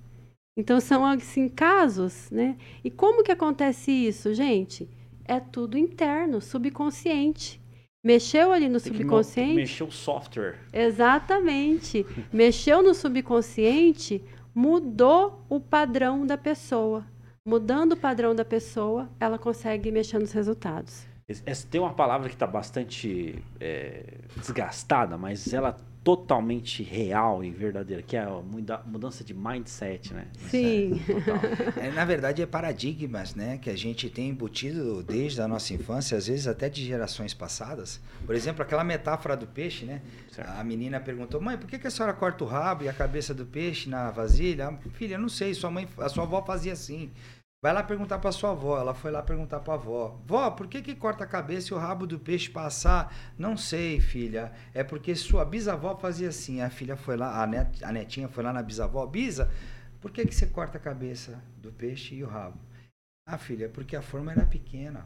Então são assim casos, né? E como que acontece isso, gente? É tudo interno, subconsciente. Mexeu ali no Tem subconsciente. Mexeu o software. Exatamente. Mexeu no subconsciente, mudou o padrão da pessoa. Mudando o padrão da pessoa, ela consegue mexer nos resultados. Tem uma palavra que está bastante é, desgastada, mas ela totalmente real e verdadeira, que é a mudança de mindset, né? Sim. É, na verdade, é paradigmas, né? Que a gente tem embutido desde a nossa infância, às vezes até de gerações passadas. Por exemplo, aquela metáfora do peixe, né? Certo. A menina perguntou, mãe, por que, que a senhora corta o rabo e a cabeça do peixe na vasilha? Filha, eu não sei, sua mãe, a sua avó fazia assim. Vai lá perguntar para sua avó. Ela foi lá perguntar para a avó. Vó, por que, que corta a cabeça e o rabo do peixe passar? Não sei, filha. É porque sua bisavó fazia assim. A filha foi lá, a, net, a netinha foi lá na bisavó. Bisa, por que, que você corta a cabeça do peixe e o rabo? Ah, filha, porque a forma era pequena.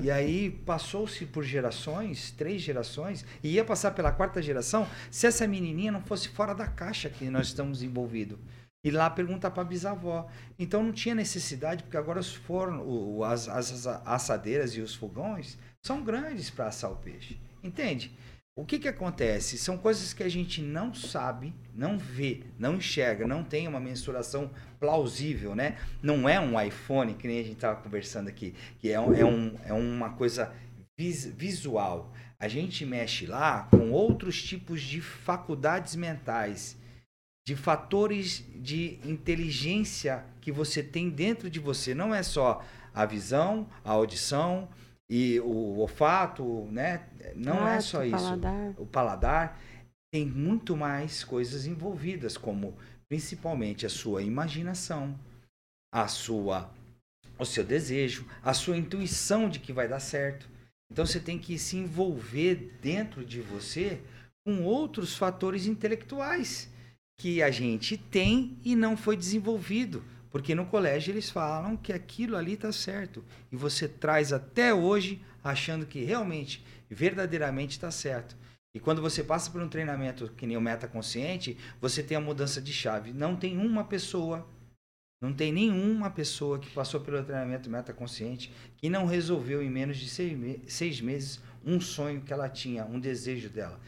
E aí passou-se por gerações, três gerações, e ia passar pela quarta geração se essa menininha não fosse fora da caixa que nós estamos envolvidos e lá perguntar para a bisavó. Então não tinha necessidade, porque agora os fornos, as, as, assadeiras e os fogões são grandes para assar o peixe. Entende? O que, que acontece? São coisas que a gente não sabe, não vê, não enxerga, não tem uma mensuração plausível, né? Não é um iPhone, que nem a gente estava conversando aqui, que é, um, é, um, é uma coisa vis, visual. A gente mexe lá com outros tipos de faculdades mentais de fatores de inteligência que você tem dentro de você. Não é só a visão, a audição e o olfato, né? Não é só isso. Paladar. O paladar tem muito mais coisas envolvidas, como principalmente a sua imaginação, a sua o seu desejo, a sua intuição de que vai dar certo. Então você tem que se envolver dentro de você com outros fatores intelectuais que a gente tem e não foi desenvolvido. Porque no colégio eles falam que aquilo ali está certo. E você traz até hoje achando que realmente, verdadeiramente está certo. E quando você passa por um treinamento que nem o metaconsciente, você tem a mudança de chave. Não tem uma pessoa, não tem nenhuma pessoa que passou pelo treinamento metaconsciente que não resolveu em menos de seis meses um sonho que ela tinha, um desejo dela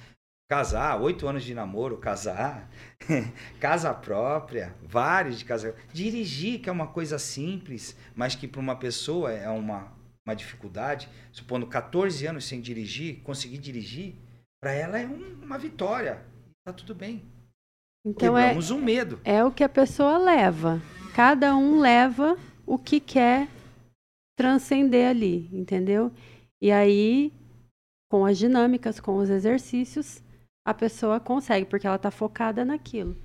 casar, oito anos de namoro, casar, casa própria, vários de casa, dirigir que é uma coisa simples, mas que para uma pessoa é uma, uma dificuldade, supondo 14 anos sem dirigir, conseguir dirigir, para ela é um, uma vitória, tá tudo bem. Então é Quebramos é, um medo. É o que a pessoa leva. Cada um leva o que quer transcender ali, entendeu? E aí, com as dinâmicas, com os exercícios, a pessoa consegue, porque ela está focada naquilo.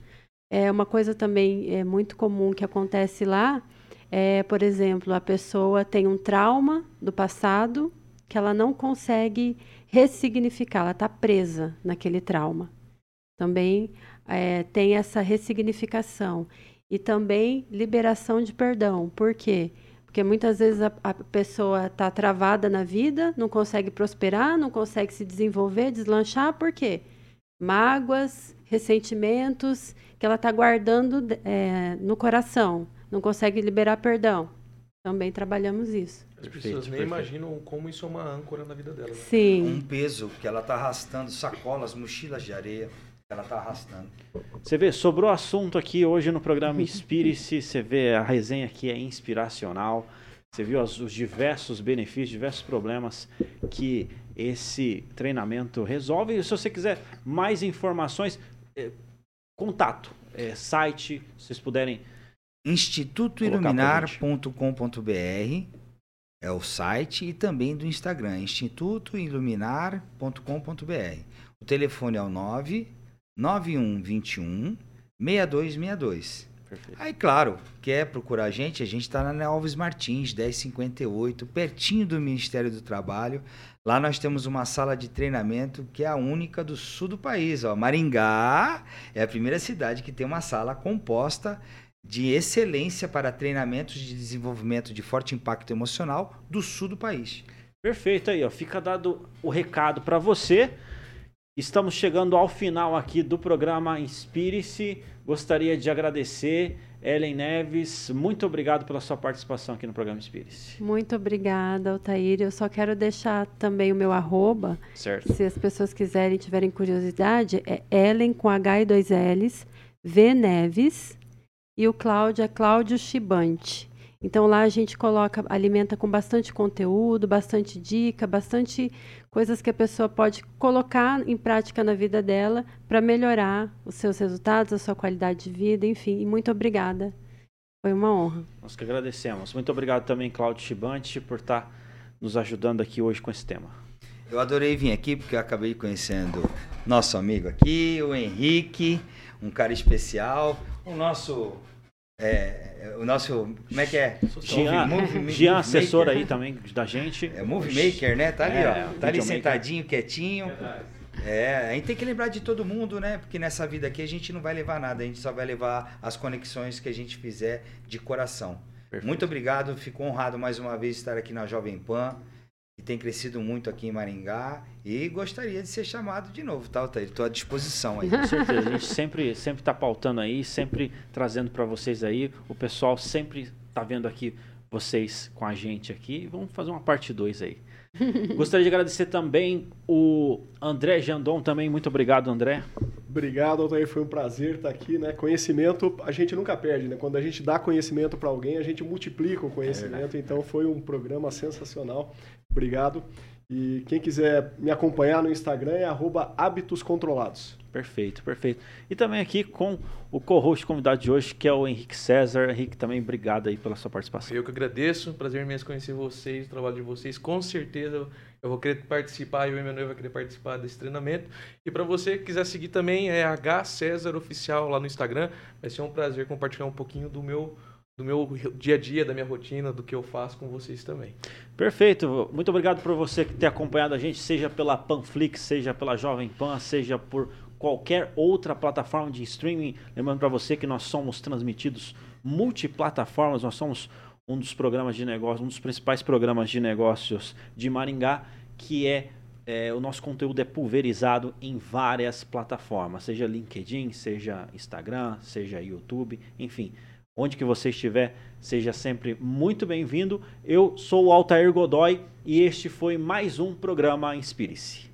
É uma coisa também é muito comum que acontece lá, é, por exemplo, a pessoa tem um trauma do passado que ela não consegue ressignificar, ela está presa naquele trauma. Também é, tem essa ressignificação. E também liberação de perdão. Por quê? Porque muitas vezes a, a pessoa está travada na vida, não consegue prosperar, não consegue se desenvolver, deslanchar, por quê? Mágoas, ressentimentos que ela está guardando é, no coração, não consegue liberar perdão. Também trabalhamos isso. As pessoas nem perfeito. imaginam como isso é uma âncora na vida dela. Né? Sim. Um peso que ela está arrastando, sacolas, mochilas de areia que ela está arrastando. Você vê, sobrou assunto aqui hoje no programa Inspire-se. Você vê, a resenha aqui é inspiracional. Você viu os, os diversos benefícios, diversos problemas que esse treinamento resolve. E se você quiser mais informações, é, contato, é, site, se vocês puderem. institutoiluminar.com.br é o site e também do Instagram, institutoiluminar.com.br. O telefone é o 99121 6262. Perfeito. Aí, claro, quer procurar a gente? A gente está na Alves Martins, 1058, pertinho do Ministério do Trabalho. Lá nós temos uma sala de treinamento que é a única do sul do país. Ó. Maringá é a primeira cidade que tem uma sala composta de excelência para treinamentos de desenvolvimento de forte impacto emocional do sul do país. Perfeito aí, ó. Fica dado o recado para você. Estamos chegando ao final aqui do programa Inspire-se. Gostaria de agradecer Ellen Neves, muito obrigado pela sua participação aqui no programa Inspire-se. Muito obrigada, Altair. Eu só quero deixar também o meu arroba. Certo. Se as pessoas quiserem, tiverem curiosidade, é Ellen com H e dois L's, V Neves, e o Cláudio é Cláudio Chibante. Então lá a gente coloca, alimenta com bastante conteúdo, bastante dica, bastante coisas que a pessoa pode colocar em prática na vida dela para melhorar os seus resultados, a sua qualidade de vida, enfim. E muito obrigada. Foi uma honra. Nós que agradecemos. Muito obrigado também, Cláudio Chibante, por estar nos ajudando aqui hoje com esse tema. Eu adorei vir aqui porque eu acabei conhecendo nosso amigo aqui, o Henrique, um cara especial, o nosso é, é, o nosso. Como é que é? Jean, movie, Jean assessor aí também da gente. É Movie Maker, né? Tá ali, é, ó. Tá ali sentadinho, quietinho. É, a gente tem que lembrar de todo mundo, né? Porque nessa vida aqui a gente não vai levar nada, a gente só vai levar as conexões que a gente fizer de coração. Perfeito. Muito obrigado, fico honrado mais uma vez estar aqui na Jovem Pan que tem crescido muito aqui em Maringá e gostaria de ser chamado de novo, tá, Altair? Estou à disposição aí. Com certeza, a gente sempre sempre está pautando aí, sempre trazendo para vocês aí. O pessoal sempre está vendo aqui vocês com a gente aqui. Vamos fazer uma parte 2 aí. Gostaria de agradecer também o André Jandon também. Muito obrigado, André. Obrigado, Altair. Foi um prazer estar aqui. Né? Conhecimento a gente nunca perde. Né? Quando a gente dá conhecimento para alguém, a gente multiplica o conhecimento. É então foi um programa sensacional. Obrigado. E quem quiser me acompanhar no Instagram é hábitos controlados. Perfeito, perfeito. E também aqui com o co-host convidado de hoje, que é o Henrique César. Henrique, também obrigado aí pela sua participação. Eu que agradeço, prazer imenso conhecer vocês, o trabalho de vocês. Com certeza eu vou querer participar, eu e meu noivo vai querer participar desse treinamento. E para você que quiser seguir também, é H César Oficial lá no Instagram. Vai ser um prazer compartilhar um pouquinho do meu do meu dia a dia, da minha rotina, do que eu faço com vocês também. Perfeito. Muito obrigado por você ter acompanhado a gente, seja pela Panflix, seja pela Jovem Pan, seja por qualquer outra plataforma de streaming. Lembrando para você que nós somos transmitidos multiplataformas, nós somos um dos programas de negócios, um dos principais programas de negócios de Maringá, que é, é, o nosso conteúdo é pulverizado em várias plataformas, seja LinkedIn, seja Instagram, seja YouTube, enfim. Onde que você estiver, seja sempre muito bem-vindo. Eu sou o Altair Godoy e este foi mais um programa Inspire-se.